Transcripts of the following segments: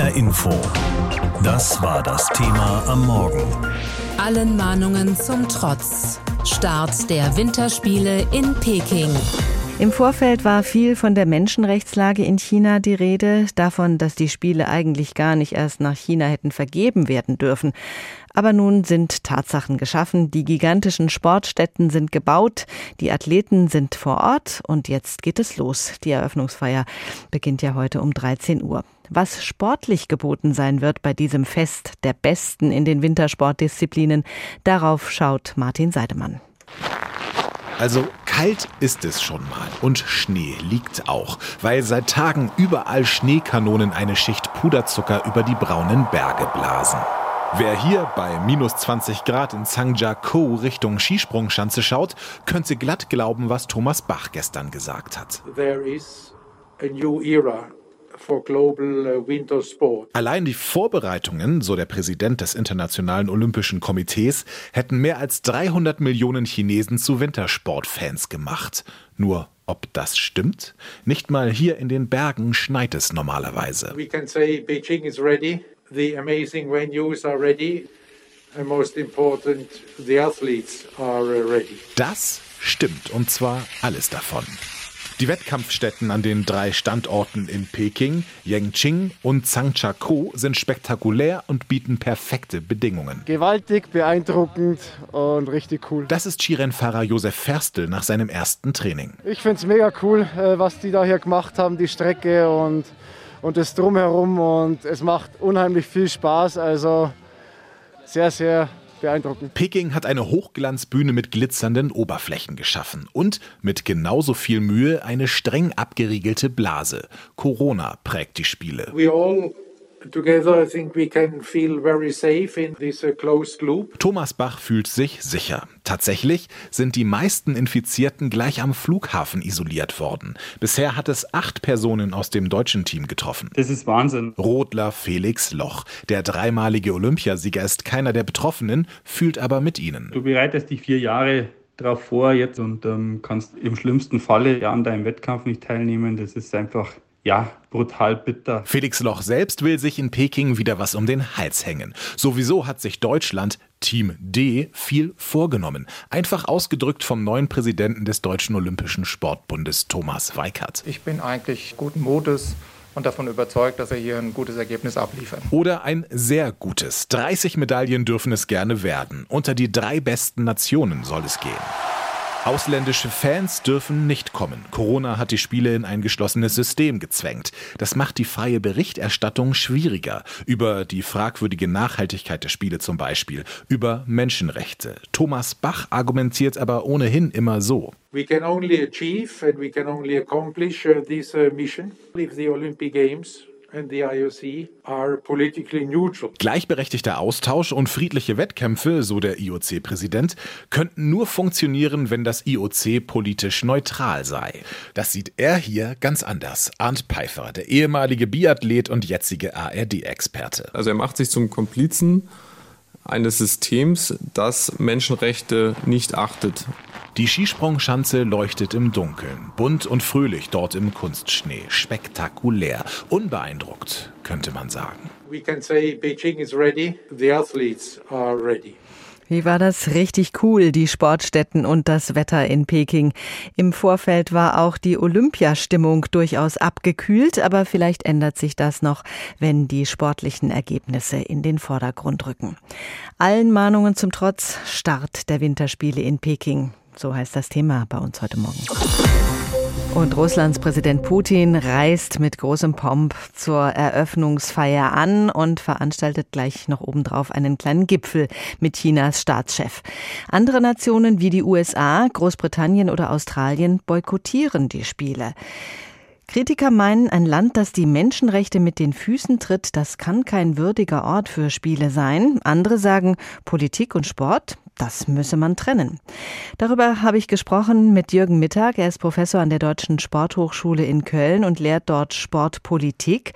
HR Info. Das war das Thema am Morgen. Allen Mahnungen zum Trotz. Start der Winterspiele in Peking. Im Vorfeld war viel von der Menschenrechtslage in China die Rede, davon, dass die Spiele eigentlich gar nicht erst nach China hätten vergeben werden dürfen. Aber nun sind Tatsachen geschaffen, die gigantischen Sportstätten sind gebaut, die Athleten sind vor Ort und jetzt geht es los. Die Eröffnungsfeier beginnt ja heute um 13 Uhr. Was sportlich geboten sein wird bei diesem Fest der Besten in den Wintersportdisziplinen, darauf schaut Martin Seidemann. Also kalt ist es schon mal und Schnee liegt auch, weil seit Tagen überall Schneekanonen eine Schicht Puderzucker über die braunen Berge blasen. Wer hier bei minus 20 Grad in Zhangjiakou Richtung Skisprungschanze schaut, könnte glatt glauben, was Thomas Bach gestern gesagt hat. There is a new era for global uh, winter sport. Allein die Vorbereitungen, so der Präsident des Internationalen Olympischen Komitees, hätten mehr als 300 Millionen Chinesen zu Wintersportfans gemacht. Nur ob das stimmt? Nicht mal hier in den Bergen schneit es normalerweise. We can say Beijing is ready. The amazing venues are ready. And most important, the athletes are uh, ready. Das stimmt und zwar alles davon. Die Wettkampfstätten an den drei Standorten in Peking, Yangqing und Zhangjiakou sind spektakulär und bieten perfekte Bedingungen. Gewaltig, beeindruckend und richtig cool. Das ist Skirennfahrer Josef Ferstel nach seinem ersten Training. Ich finde es mega cool, äh, was die da hier gemacht haben, die Strecke und, und das Drumherum. Und es macht unheimlich viel Spaß. Also sehr, sehr beeindruckend. Peking hat eine Hochglanzbühne mit glitzernden Oberflächen geschaffen und mit genauso viel Mühe eine streng abgeriegelte Blase. Corona prägt die Spiele. We all together I think we can feel very safe in this uh, closed loop. Thomas Bach fühlt sich sicher. Tatsächlich sind die meisten Infizierten gleich am Flughafen isoliert worden. Bisher hat es acht Personen aus dem deutschen Team getroffen. Das ist Wahnsinn. Rodler Felix Loch, der dreimalige Olympiasieger, ist keiner der Betroffenen, fühlt aber mit ihnen. Du bereitest dich vier Jahre darauf vor jetzt und ähm, kannst im schlimmsten Falle ja an deinem Wettkampf nicht teilnehmen. Das ist einfach ja, brutal bitter. Felix Loch selbst will sich in Peking wieder was um den Hals hängen. Sowieso hat sich Deutschland, Team D, viel vorgenommen. Einfach ausgedrückt vom neuen Präsidenten des Deutschen Olympischen Sportbundes, Thomas Weikert. Ich bin eigentlich guten Mutes und davon überzeugt, dass er hier ein gutes Ergebnis abliefert. Oder ein sehr gutes. 30 Medaillen dürfen es gerne werden. Unter die drei besten Nationen soll es gehen. Ausländische Fans dürfen nicht kommen. Corona hat die Spiele in ein geschlossenes System gezwängt. Das macht die freie Berichterstattung schwieriger. Über die fragwürdige Nachhaltigkeit der Spiele zum Beispiel. Über Menschenrechte. Thomas Bach argumentiert aber ohnehin immer so. We can only achieve and we can only accomplish uh, this uh, mission if the Olympic Games and the IOC are politically neutral. Gleichberechtigter Austausch und friedliche Wettkämpfe, so der IOC-Präsident, könnten nur funktionieren, wenn das IOC politisch neutral sei. Das sieht er hier ganz anders. Arndt Pfeiffer, der ehemalige Biathlet und jetzige ARD-Experte. Also er macht sich zum Komplizen eines Systems, das Menschenrechte nicht achtet. Die Skisprungschanze leuchtet im Dunkeln, bunt und fröhlich dort im Kunstschnee, spektakulär, unbeeindruckt, könnte man sagen. We can say Beijing is ready, the athletes are ready. Wie war das? Richtig cool, die Sportstätten und das Wetter in Peking. Im Vorfeld war auch die Olympiastimmung durchaus abgekühlt, aber vielleicht ändert sich das noch, wenn die sportlichen Ergebnisse in den Vordergrund rücken. Allen Mahnungen zum Trotz, Start der Winterspiele in Peking. So heißt das Thema bei uns heute Morgen. Und Russlands Präsident Putin reist mit großem Pomp zur Eröffnungsfeier an und veranstaltet gleich noch obendrauf einen kleinen Gipfel mit Chinas Staatschef. Andere Nationen wie die USA, Großbritannien oder Australien boykottieren die Spiele. Kritiker meinen, ein Land, das die Menschenrechte mit den Füßen tritt, das kann kein würdiger Ort für Spiele sein. Andere sagen, Politik und Sport, das müsse man trennen. Darüber habe ich gesprochen mit Jürgen Mittag. Er ist Professor an der Deutschen Sporthochschule in Köln und lehrt dort Sportpolitik.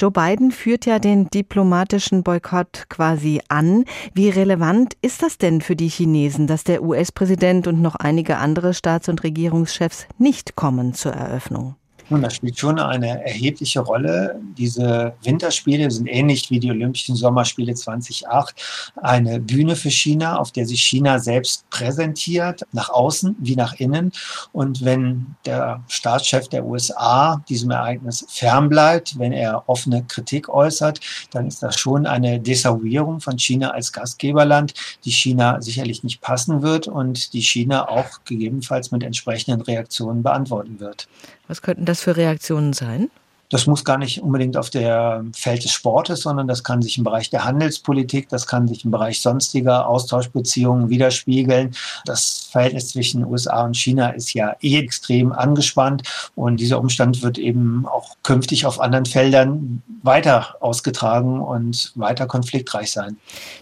Joe Biden führt ja den diplomatischen Boykott quasi an. Wie relevant ist das denn für die Chinesen, dass der US-Präsident und noch einige andere Staats- und Regierungschefs nicht kommen zur Eröffnung? Nun, das spielt schon eine erhebliche Rolle. Diese Winterspiele sind ähnlich wie die Olympischen Sommerspiele 2008 eine Bühne für China, auf der sich China selbst präsentiert, nach außen wie nach innen. Und wenn der Staatschef der USA diesem Ereignis fernbleibt, wenn er offene Kritik äußert, dann ist das schon eine Desavouierung von China als Gastgeberland, die China sicherlich nicht passen wird und die China auch gegebenenfalls mit entsprechenden Reaktionen beantworten wird. Was könnten das für Reaktionen sein? Das muss gar nicht unbedingt auf der Feld des Sportes, sondern das kann sich im Bereich der Handelspolitik, das kann sich im Bereich sonstiger Austauschbeziehungen widerspiegeln. Das Verhältnis zwischen USA und China ist ja eh extrem angespannt und dieser Umstand wird eben auch künftig auf anderen Feldern weiter ausgetragen und weiter konfliktreich sein.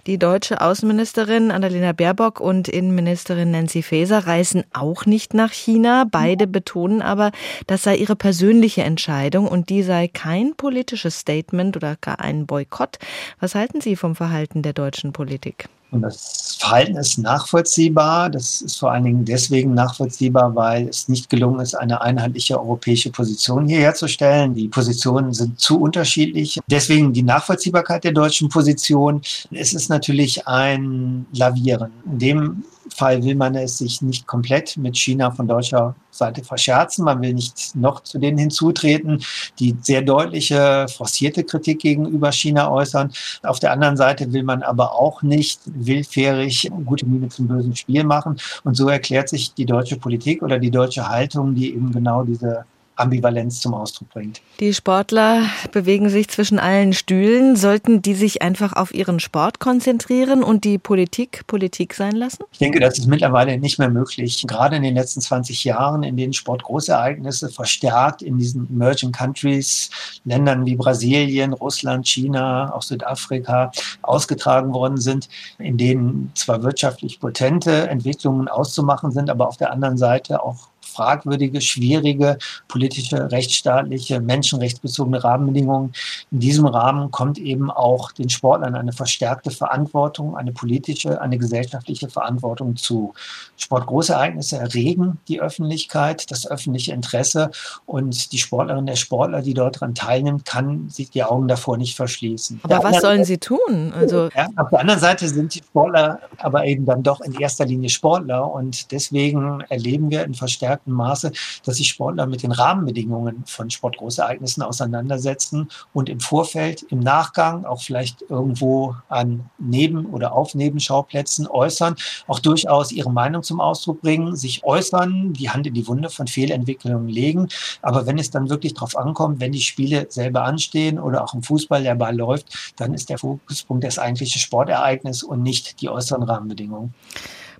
Die deutsche Außenministerin Annalena Baerbock und Innenministerin Nancy Faeser reisen auch nicht nach China. Beide betonen aber, das sei ihre persönliche Entscheidung und die die sei kein politisches Statement oder gar ein Boykott. Was halten Sie vom Verhalten der deutschen Politik? Und das Verhalten ist nachvollziehbar. Das ist vor allen Dingen deswegen nachvollziehbar, weil es nicht gelungen ist, eine einheitliche europäische Position hier herzustellen. Die Positionen sind zu unterschiedlich. Deswegen die Nachvollziehbarkeit der deutschen Position. Es ist natürlich ein Lavieren. In dem Fall will man es sich nicht komplett mit China von deutscher Seite verscherzen. Man will nicht noch zu denen hinzutreten, die sehr deutliche, forcierte Kritik gegenüber China äußern. Auf der anderen Seite will man aber auch nicht willfährig gute Miene zum bösen Spiel machen. Und so erklärt sich die deutsche Politik oder die deutsche Haltung, die eben genau diese Ambivalenz zum Ausdruck bringt. Die Sportler bewegen sich zwischen allen Stühlen. Sollten die sich einfach auf ihren Sport konzentrieren und die Politik Politik sein lassen? Ich denke, das ist mittlerweile nicht mehr möglich. Gerade in den letzten 20 Jahren, in denen Sportgroßereignisse verstärkt in diesen Emerging Countries, Ländern wie Brasilien, Russland, China, auch Südafrika ausgetragen worden sind, in denen zwar wirtschaftlich potente Entwicklungen auszumachen sind, aber auf der anderen Seite auch fragwürdige, schwierige politische, rechtsstaatliche, menschenrechtsbezogene Rahmenbedingungen. In diesem Rahmen kommt eben auch den Sportlern eine verstärkte Verantwortung, eine politische, eine gesellschaftliche Verantwortung zu. Sportgroßereignisse erregen die Öffentlichkeit, das öffentliche Interesse und die Sportlerin, der Sportler, die dort daran teilnimmt, kann sich die Augen davor nicht verschließen. Aber was sollen sie tun? Also ja, auf der anderen Seite sind die Sportler aber eben dann doch in erster Linie Sportler und deswegen erleben wir in verstärkten beschränktem Maße, dass sich Sportler mit den Rahmenbedingungen von Sportgroßereignissen auseinandersetzen und im Vorfeld, im Nachgang, auch vielleicht irgendwo an Neben- oder auf Nebenschauplätzen äußern, auch durchaus ihre Meinung zum Ausdruck bringen, sich äußern, die Hand in die Wunde von Fehlentwicklungen legen. Aber wenn es dann wirklich darauf ankommt, wenn die Spiele selber anstehen oder auch im Fußball der Ball läuft, dann ist der Fokuspunkt das eigentliche Sportereignis und nicht die äußeren Rahmenbedingungen.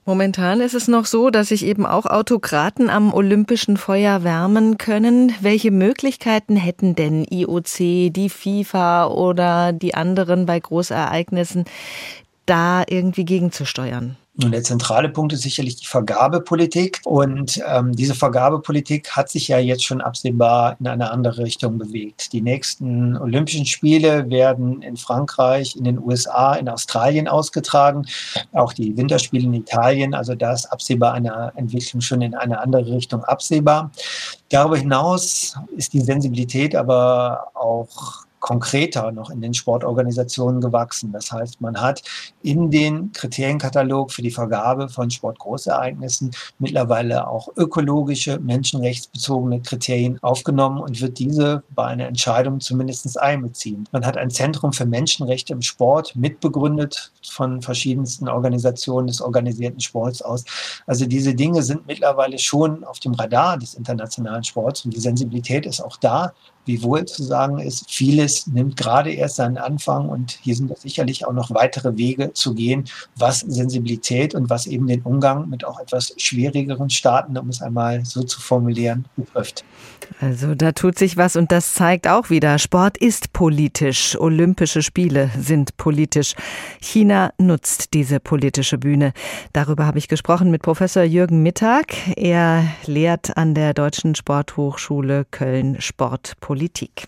Momentan ist es noch so, dass sich eben auch Autokraten am olympischen Feuer wärmen können. Welche Möglichkeiten hätten denn IOC, die FIFA oder die anderen bei Großereignissen, da irgendwie gegenzusteuern? Und der zentrale Punkt ist sicherlich die Vergabepolitik. Und ähm, diese Vergabepolitik hat sich ja jetzt schon absehbar in eine andere Richtung bewegt. Die nächsten Olympischen Spiele werden in Frankreich, in den USA, in Australien ausgetragen. Auch die Winterspiele in Italien. Also da ist absehbar eine Entwicklung schon in eine andere Richtung absehbar. Darüber hinaus ist die Sensibilität aber auch konkreter noch in den Sportorganisationen gewachsen. Das heißt, man hat in den Kriterienkatalog für die Vergabe von Sportgroßereignissen mittlerweile auch ökologische, menschenrechtsbezogene Kriterien aufgenommen und wird diese bei einer Entscheidung zumindest einbeziehen. Man hat ein Zentrum für Menschenrechte im Sport mitbegründet von verschiedensten Organisationen des organisierten Sports aus. Also diese Dinge sind mittlerweile schon auf dem Radar des internationalen Sports und die Sensibilität ist auch da wie wohl zu sagen ist, vieles nimmt gerade erst seinen Anfang und hier sind sicherlich auch noch weitere Wege zu gehen, was Sensibilität und was eben den Umgang mit auch etwas schwierigeren Staaten, um es einmal so zu formulieren, betrifft. Also da tut sich was und das zeigt auch wieder, Sport ist politisch, Olympische Spiele sind politisch. China nutzt diese politische Bühne. Darüber habe ich gesprochen mit Professor Jürgen Mittag. Er lehrt an der Deutschen Sporthochschule Köln Sportpolitik. Politik.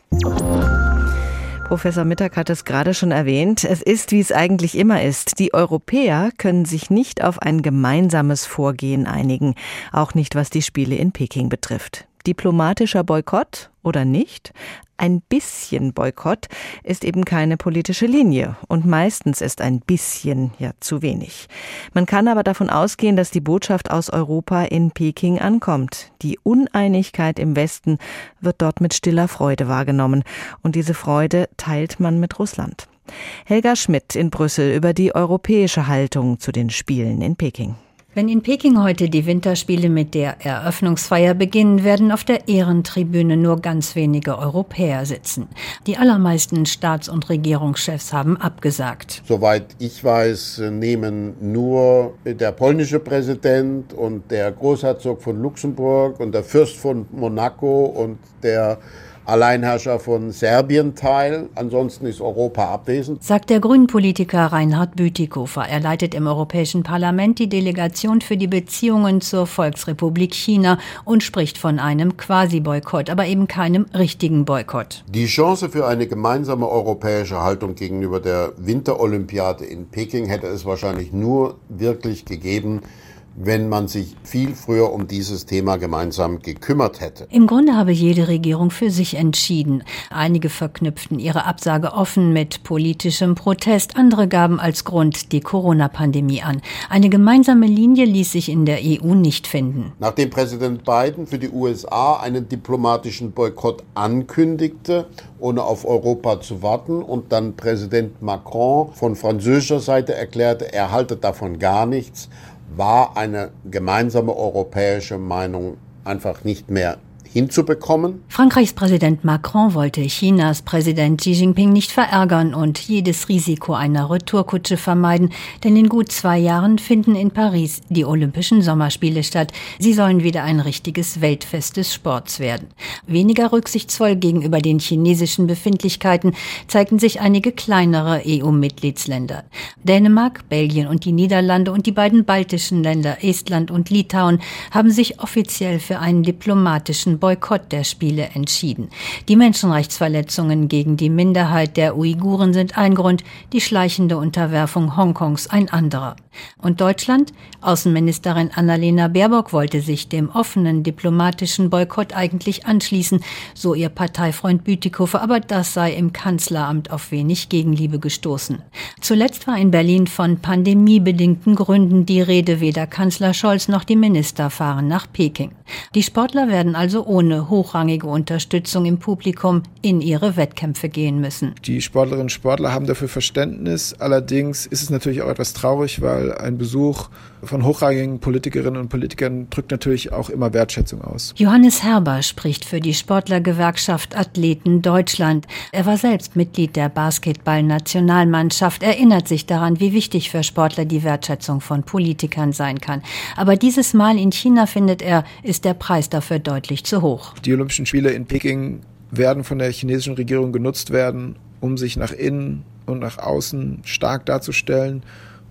Professor Mittag hat es gerade schon erwähnt. Es ist, wie es eigentlich immer ist. Die Europäer können sich nicht auf ein gemeinsames Vorgehen einigen, auch nicht was die Spiele in Peking betrifft. Diplomatischer Boykott oder nicht? Ein bisschen Boykott ist eben keine politische Linie und meistens ist ein bisschen ja zu wenig. Man kann aber davon ausgehen, dass die Botschaft aus Europa in Peking ankommt. Die Uneinigkeit im Westen wird dort mit stiller Freude wahrgenommen und diese Freude teilt man mit Russland. Helga Schmidt in Brüssel über die europäische Haltung zu den Spielen in Peking. Wenn in Peking heute die Winterspiele mit der Eröffnungsfeier beginnen, werden auf der Ehrentribüne nur ganz wenige Europäer sitzen. Die allermeisten Staats- und Regierungschefs haben abgesagt. Soweit ich weiß, nehmen nur der polnische Präsident und der Großherzog von Luxemburg und der Fürst von Monaco und der Alleinherrscher von Serbien teil. Ansonsten ist Europa abwesend. Sagt der Grünen-Politiker Reinhard Bütikofer. Er leitet im Europäischen Parlament die Delegation für die Beziehungen zur Volksrepublik China und spricht von einem Quasi-Boykott, aber eben keinem richtigen Boykott. Die Chance für eine gemeinsame europäische Haltung gegenüber der Winterolympiade in Peking hätte es wahrscheinlich nur wirklich gegeben, wenn man sich viel früher um dieses Thema gemeinsam gekümmert hätte. Im Grunde habe jede Regierung für sich entschieden. Einige verknüpften ihre Absage offen mit politischem Protest, andere gaben als Grund die Corona-Pandemie an. Eine gemeinsame Linie ließ sich in der EU nicht finden. Nachdem Präsident Biden für die USA einen diplomatischen Boykott ankündigte, ohne auf Europa zu warten, und dann Präsident Macron von französischer Seite erklärte, er halte davon gar nichts, war eine gemeinsame europäische Meinung einfach nicht mehr hinzubekommen. Frankreichs Präsident Macron wollte Chinas Präsident Xi Jinping nicht verärgern und jedes Risiko einer Retourkutsche vermeiden, denn in gut zwei Jahren finden in Paris die Olympischen Sommerspiele statt. Sie sollen wieder ein richtiges Weltfest des Sports werden. Weniger rücksichtsvoll gegenüber den chinesischen Befindlichkeiten zeigten sich einige kleinere EU-Mitgliedsländer. Dänemark, Belgien und die Niederlande und die beiden baltischen Länder Estland und Litauen haben sich offiziell für einen diplomatischen Boykott der Spiele entschieden. Die Menschenrechtsverletzungen gegen die Minderheit der Uiguren sind ein Grund, die schleichende Unterwerfung Hongkongs ein anderer. Und Deutschland? Außenministerin Annalena Baerbock wollte sich dem offenen diplomatischen Boykott eigentlich anschließen, so ihr Parteifreund Bütikofer, aber das sei im Kanzleramt auf wenig Gegenliebe gestoßen. Zuletzt war in Berlin von pandemiebedingten Gründen die Rede, weder Kanzler Scholz noch die Minister fahren nach Peking. Die Sportler werden also ohne hochrangige Unterstützung im Publikum in ihre Wettkämpfe gehen müssen. Die Sportlerinnen und Sportler haben dafür Verständnis. Allerdings ist es natürlich auch etwas traurig, weil ein Besuch von hochrangigen Politikerinnen und Politikern drückt natürlich auch immer Wertschätzung aus. Johannes Herber spricht für die Sportlergewerkschaft Athleten Deutschland. Er war selbst Mitglied der Basketballnationalmannschaft, erinnert sich daran, wie wichtig für Sportler die Wertschätzung von Politikern sein kann. Aber dieses Mal in China, findet er, ist der Preis dafür deutlich zu hoch. Die Olympischen Spiele in Peking werden von der chinesischen Regierung genutzt werden, um sich nach innen und nach außen stark darzustellen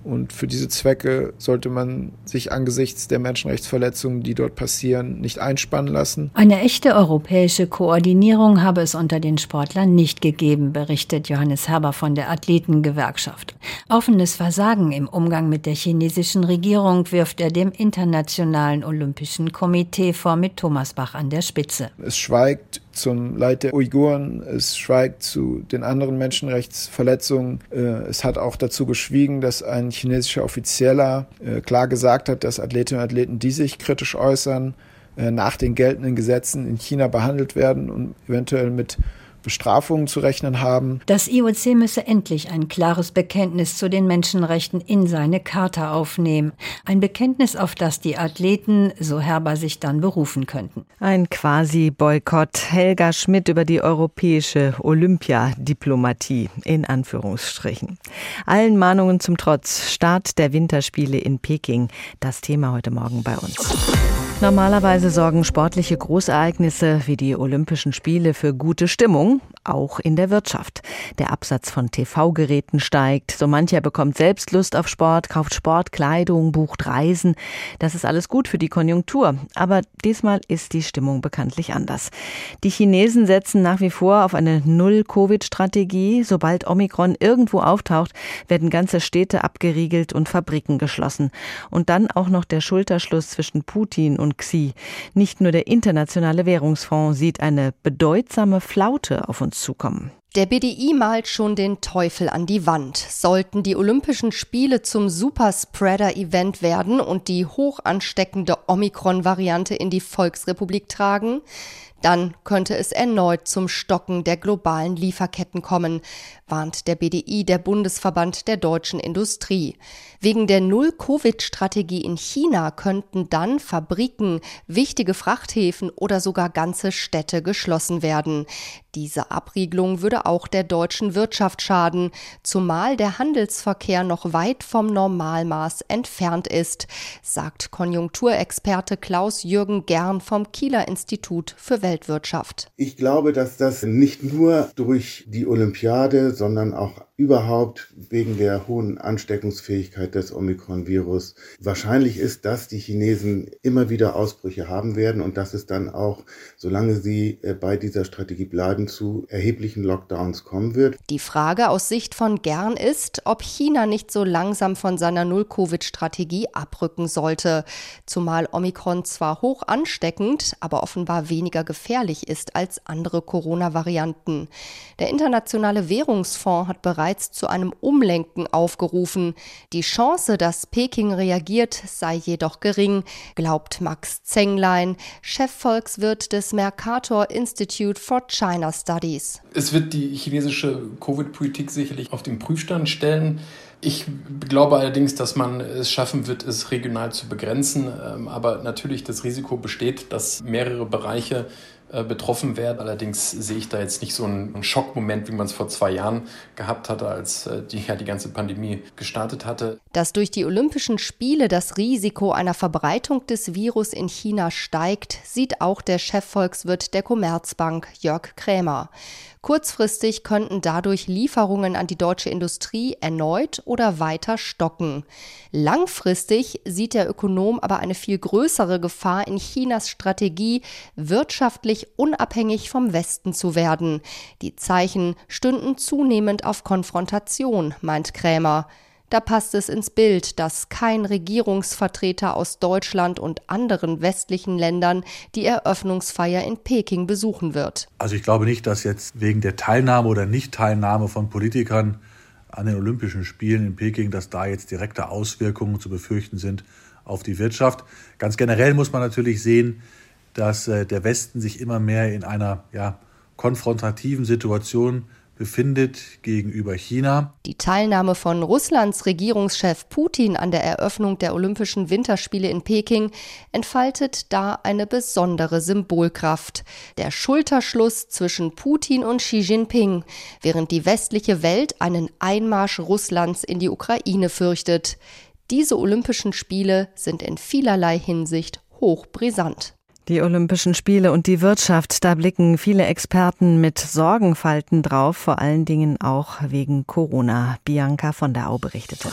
und für diese Zwecke sollte man sich angesichts der Menschenrechtsverletzungen, die dort passieren, nicht einspannen lassen. Eine echte europäische Koordinierung habe es unter den Sportlern nicht gegeben, berichtet Johannes Herber von der Athletengewerkschaft. Offenes Versagen im Umgang mit der chinesischen Regierung wirft er dem Internationalen Olympischen Komitee vor mit Thomas Bach an der Spitze. Es schweigt zum Leid der Uiguren, es schweigt zu den anderen Menschenrechtsverletzungen. Äh, es hat auch dazu geschwiegen, dass ein chinesischer Offizieller äh, klar gesagt hat, dass Athletinnen und Athleten, die sich kritisch äußern, äh, nach den geltenden Gesetzen in China behandelt werden und eventuell mit Bestrafungen zu rechnen haben. Das IOC müsse endlich ein klares Bekenntnis zu den Menschenrechten in seine Charta aufnehmen. Ein Bekenntnis, auf das die Athleten, so Herber, sich dann berufen könnten. Ein Quasi-Boykott. Helga Schmidt über die europäische Olympiadiplomatie in Anführungsstrichen. Allen Mahnungen zum Trotz. Start der Winterspiele in Peking. Das Thema heute Morgen bei uns. Normalerweise sorgen sportliche Großereignisse wie die Olympischen Spiele für gute Stimmung, auch in der Wirtschaft. Der Absatz von TV-Geräten steigt, so mancher bekommt selbst Lust auf Sport, kauft Sportkleidung, bucht Reisen. Das ist alles gut für die Konjunktur, aber diesmal ist die Stimmung bekanntlich anders. Die Chinesen setzen nach wie vor auf eine Null-Covid-Strategie. Sobald Omikron irgendwo auftaucht, werden ganze Städte abgeriegelt und Fabriken geschlossen. Und dann auch noch der Schulterschluss zwischen Putin und Operation Xi. Nicht nur der Internationale Währungsfonds sieht eine bedeutsame Flaute auf uns zukommen. Der BDI malt schon den Teufel an die Wand. Sollten die Olympischen Spiele zum Superspreader-Event werden und die hoch ansteckende Omikron-Variante in die Volksrepublik tragen, dann könnte es erneut zum Stocken der globalen Lieferketten kommen, warnt der BDI, der Bundesverband der deutschen Industrie. Wegen der Null-Covid-Strategie in China könnten dann Fabriken, wichtige Frachthäfen oder sogar ganze Städte geschlossen werden. Diese Abriegelung würde auch der deutschen Wirtschaft schaden, zumal der Handelsverkehr noch weit vom Normalmaß entfernt ist, sagt Konjunkturexperte Klaus Jürgen Gern vom Kieler Institut für Weltwirtschaft. Ich glaube, dass das nicht nur durch die Olympiade, sondern auch überhaupt wegen der hohen Ansteckungsfähigkeit des Omikron-Virus wahrscheinlich ist, dass die Chinesen immer wieder Ausbrüche haben werden und dass es dann auch, solange sie äh, bei dieser Strategie bleiben, zu erheblichen Lockdowns kommen wird. Die Frage aus Sicht von Gern ist, ob China nicht so langsam von seiner Null-Covid-Strategie abrücken sollte, zumal Omikron zwar hoch ansteckend, aber offenbar weniger gefährlich ist als andere Corona-Varianten. Der Internationale Währungsfonds hat bereits bereits zu einem Umlenken aufgerufen. Die Chance, dass Peking reagiert, sei jedoch gering, glaubt Max Zenglein, Chefvolkswirt des Mercator Institute for China Studies. Es wird die chinesische Covid-Politik sicherlich auf den Prüfstand stellen. Ich glaube allerdings, dass man es schaffen wird, es regional zu begrenzen. Ähm, aber natürlich das Risiko besteht, dass mehrere Bereiche betroffen werden. Allerdings sehe ich da jetzt nicht so einen Schockmoment, wie man es vor zwei Jahren gehabt hatte, als äh, die, ja, die ganze Pandemie gestartet hatte. Dass durch die Olympischen Spiele das Risiko einer Verbreitung des Virus in China steigt, sieht auch der Chefvolkswirt der Commerzbank Jörg Krämer. Kurzfristig könnten dadurch Lieferungen an die deutsche Industrie erneut oder weiter stocken. Langfristig sieht der Ökonom aber eine viel größere Gefahr in Chinas Strategie, wirtschaftlich unabhängig vom Westen zu werden. Die Zeichen stünden zunehmend auf Konfrontation, meint Krämer. Da passt es ins Bild, dass kein Regierungsvertreter aus Deutschland und anderen westlichen Ländern die Eröffnungsfeier in Peking besuchen wird. Also ich glaube nicht, dass jetzt wegen der Teilnahme oder Nichtteilnahme von Politikern an den Olympischen Spielen in Peking, dass da jetzt direkte Auswirkungen zu befürchten sind auf die Wirtschaft. Ganz generell muss man natürlich sehen, dass äh, der Westen sich immer mehr in einer ja, konfrontativen Situation befindet gegenüber China. Die Teilnahme von Russlands Regierungschef Putin an der Eröffnung der Olympischen Winterspiele in Peking entfaltet da eine besondere Symbolkraft. Der Schulterschluss zwischen Putin und Xi Jinping, während die westliche Welt einen Einmarsch Russlands in die Ukraine fürchtet. Diese Olympischen Spiele sind in vielerlei Hinsicht hochbrisant. Die Olympischen Spiele und die Wirtschaft, da blicken viele Experten mit Sorgenfalten drauf, vor allen Dingen auch wegen Corona. Bianca von der Au berichtete.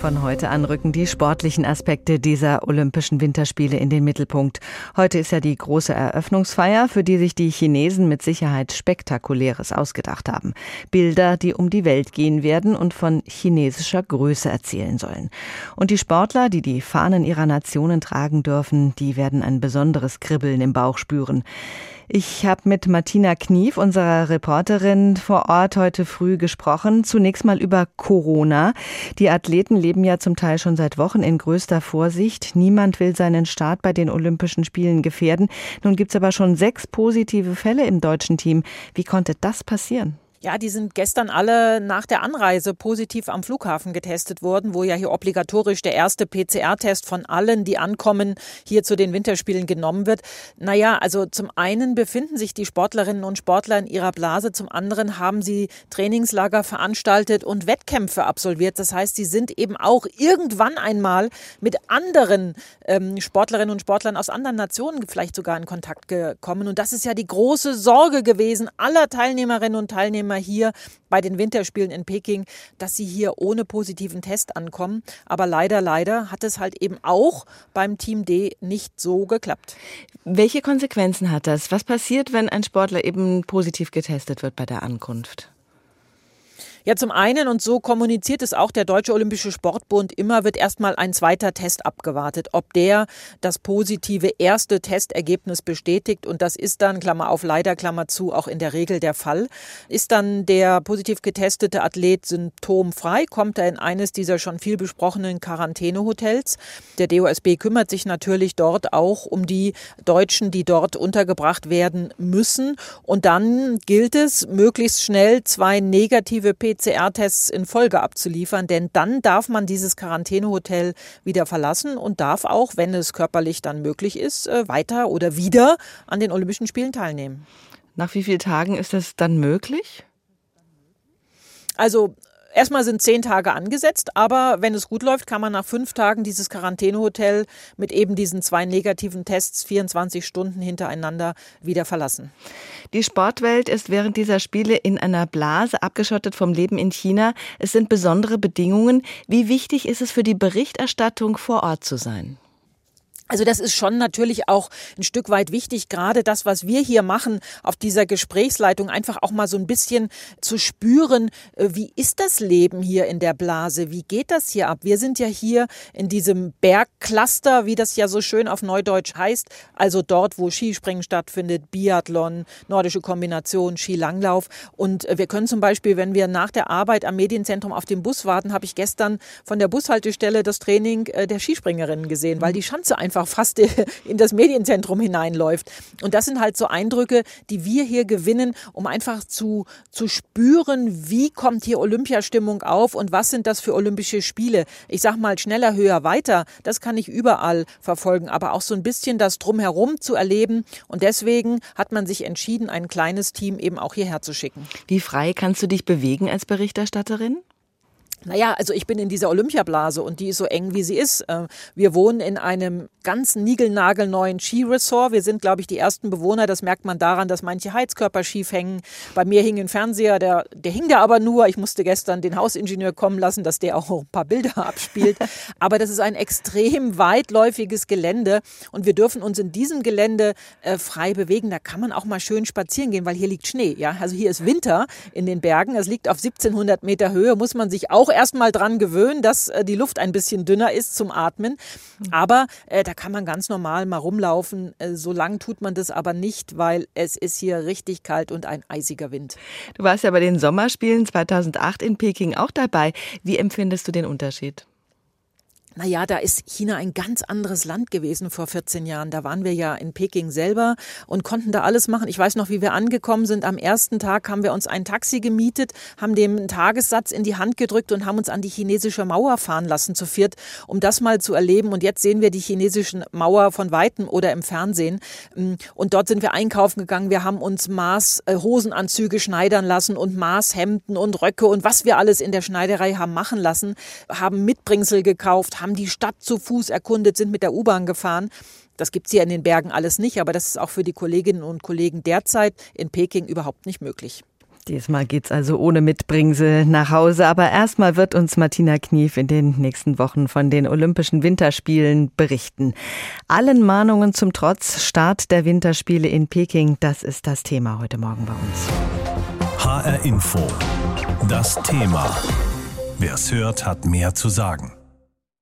Von heute an rücken die sportlichen Aspekte dieser Olympischen Winterspiele in den Mittelpunkt. Heute ist ja die große Eröffnungsfeier, für die sich die Chinesen mit Sicherheit Spektakuläres ausgedacht haben. Bilder, die um die Welt gehen werden und von chinesischer Größe erzählen sollen. Und die Sportler, die die Fahnen ihrer Nationen tragen dürfen, die werden ein besonderes Kribbeln im Bauch spüren. Ich habe mit Martina Knief, unserer Reporterin vor Ort heute früh gesprochen. Zunächst mal über Corona. Die Athleten leben ja zum Teil schon seit Wochen in größter Vorsicht. Niemand will seinen Start bei den Olympischen Spielen gefährden. Nun gibt's aber schon sechs positive Fälle im deutschen Team. Wie konnte das passieren? Ja, die sind gestern alle nach der Anreise positiv am Flughafen getestet worden, wo ja hier obligatorisch der erste PCR-Test von allen, die ankommen, hier zu den Winterspielen genommen wird. Naja, also zum einen befinden sich die Sportlerinnen und Sportler in ihrer Blase, zum anderen haben sie Trainingslager veranstaltet und Wettkämpfe absolviert. Das heißt, sie sind eben auch irgendwann einmal mit anderen ähm, Sportlerinnen und Sportlern aus anderen Nationen vielleicht sogar in Kontakt gekommen. Und das ist ja die große Sorge gewesen aller Teilnehmerinnen und Teilnehmer Teilnehmer hier bei den Winterspielen in Peking, dass sie hier ohne positiven Test ankommen. Aber leider, leider hat es halt eben auch beim Team D nicht so geklappt. Welche Konsequenzen hat das? Was passiert, wenn ein Sportler eben positiv getestet wird bei der Ankunft? Ja, zum einen, und so kommuniziert es auch der Deutsche Olympische Sportbund immer, wird erstmal ein zweiter Test abgewartet, ob der das positive erste Testergebnis bestätigt. Und das ist dann, Klammer auf, leider, Klammer zu, auch in der Regel der Fall. Ist dann der positiv getestete Athlet symptomfrei, kommt er in eines dieser schon viel besprochenen Quarantänehotels. Der DOSB kümmert sich natürlich dort auch um die Deutschen, die dort untergebracht werden müssen. Und dann gilt es, möglichst schnell zwei negative PCR-Tests in Folge abzuliefern, denn dann darf man dieses Quarantänehotel wieder verlassen und darf auch, wenn es körperlich dann möglich ist, äh, weiter oder wieder an den Olympischen Spielen teilnehmen. Nach wie vielen Tagen ist das dann möglich? Also Erstmal sind zehn Tage angesetzt, aber wenn es gut läuft, kann man nach fünf Tagen dieses Quarantänehotel mit eben diesen zwei negativen Tests 24 Stunden hintereinander wieder verlassen. Die Sportwelt ist während dieser Spiele in einer Blase abgeschottet vom Leben in China. Es sind besondere Bedingungen. Wie wichtig ist es für die Berichterstattung vor Ort zu sein? Also das ist schon natürlich auch ein Stück weit wichtig, gerade das, was wir hier machen auf dieser Gesprächsleitung, einfach auch mal so ein bisschen zu spüren, äh, wie ist das Leben hier in der Blase? Wie geht das hier ab? Wir sind ja hier in diesem Bergcluster, wie das ja so schön auf Neudeutsch heißt, also dort, wo Skispringen stattfindet, Biathlon, nordische Kombination, Skilanglauf. Und äh, wir können zum Beispiel, wenn wir nach der Arbeit am Medienzentrum auf den Bus warten, habe ich gestern von der Bushaltestelle das Training äh, der Skispringerinnen gesehen, weil die Schanze einfach einfach fast in das Medienzentrum hineinläuft. Und das sind halt so Eindrücke, die wir hier gewinnen, um einfach zu, zu spüren, wie kommt hier Olympiastimmung auf und was sind das für Olympische Spiele. Ich sag mal schneller, höher, weiter, das kann ich überall verfolgen, aber auch so ein bisschen das drumherum zu erleben. Und deswegen hat man sich entschieden, ein kleines Team eben auch hierher zu schicken. Wie frei kannst du dich bewegen als Berichterstatterin? Naja, also ich bin in dieser Olympiablase und die ist so eng, wie sie ist. Äh, wir wohnen in einem ganz niegelnagelneuen Skiresort. Wir sind, glaube ich, die ersten Bewohner. Das merkt man daran, dass manche Heizkörper schief hängen. Bei mir hing ein Fernseher, der, der hing da aber nur. Ich musste gestern den Hausingenieur kommen lassen, dass der auch ein paar Bilder abspielt. Aber das ist ein extrem weitläufiges Gelände und wir dürfen uns in diesem Gelände äh, frei bewegen. Da kann man auch mal schön spazieren gehen, weil hier liegt Schnee. Ja, also hier ist Winter in den Bergen. Es liegt auf 1700 Meter Höhe. Muss man sich auch erstmal dran gewöhnen, dass äh, die Luft ein bisschen dünner ist zum Atmen. Aber äh, da kann man ganz normal mal rumlaufen. Äh, so lang tut man das aber nicht, weil es ist hier richtig kalt und ein eisiger Wind. Du warst ja bei den Sommerspielen 2008 in Peking auch dabei. Wie empfindest du den Unterschied? Naja, da ist China ein ganz anderes Land gewesen vor 14 Jahren. Da waren wir ja in Peking selber und konnten da alles machen. Ich weiß noch, wie wir angekommen sind. Am ersten Tag haben wir uns ein Taxi gemietet, haben dem Tagessatz in die Hand gedrückt und haben uns an die chinesische Mauer fahren lassen zu viert, um das mal zu erleben. Und jetzt sehen wir die chinesischen Mauer von Weitem oder im Fernsehen. Mm, und dort sind wir einkaufen gegangen. Wir haben uns Maß äh, Hosenanzüge schneidern lassen und Maßhemden und Röcke und was wir alles in der Schneiderei haben machen lassen, haben Mitbringsel gekauft, haben die Stadt zu Fuß erkundet, sind mit der U-Bahn gefahren. Das gibt es hier in den Bergen alles nicht, aber das ist auch für die Kolleginnen und Kollegen derzeit in Peking überhaupt nicht möglich. Diesmal geht's also ohne Mitbringsel nach Hause, aber erstmal wird uns Martina Knief in den nächsten Wochen von den Olympischen Winterspielen berichten. Allen Mahnungen zum Trotz, Start der Winterspiele in Peking, das ist das Thema heute Morgen bei uns. HR Info. Das Thema. Wer es hört, hat mehr zu sagen.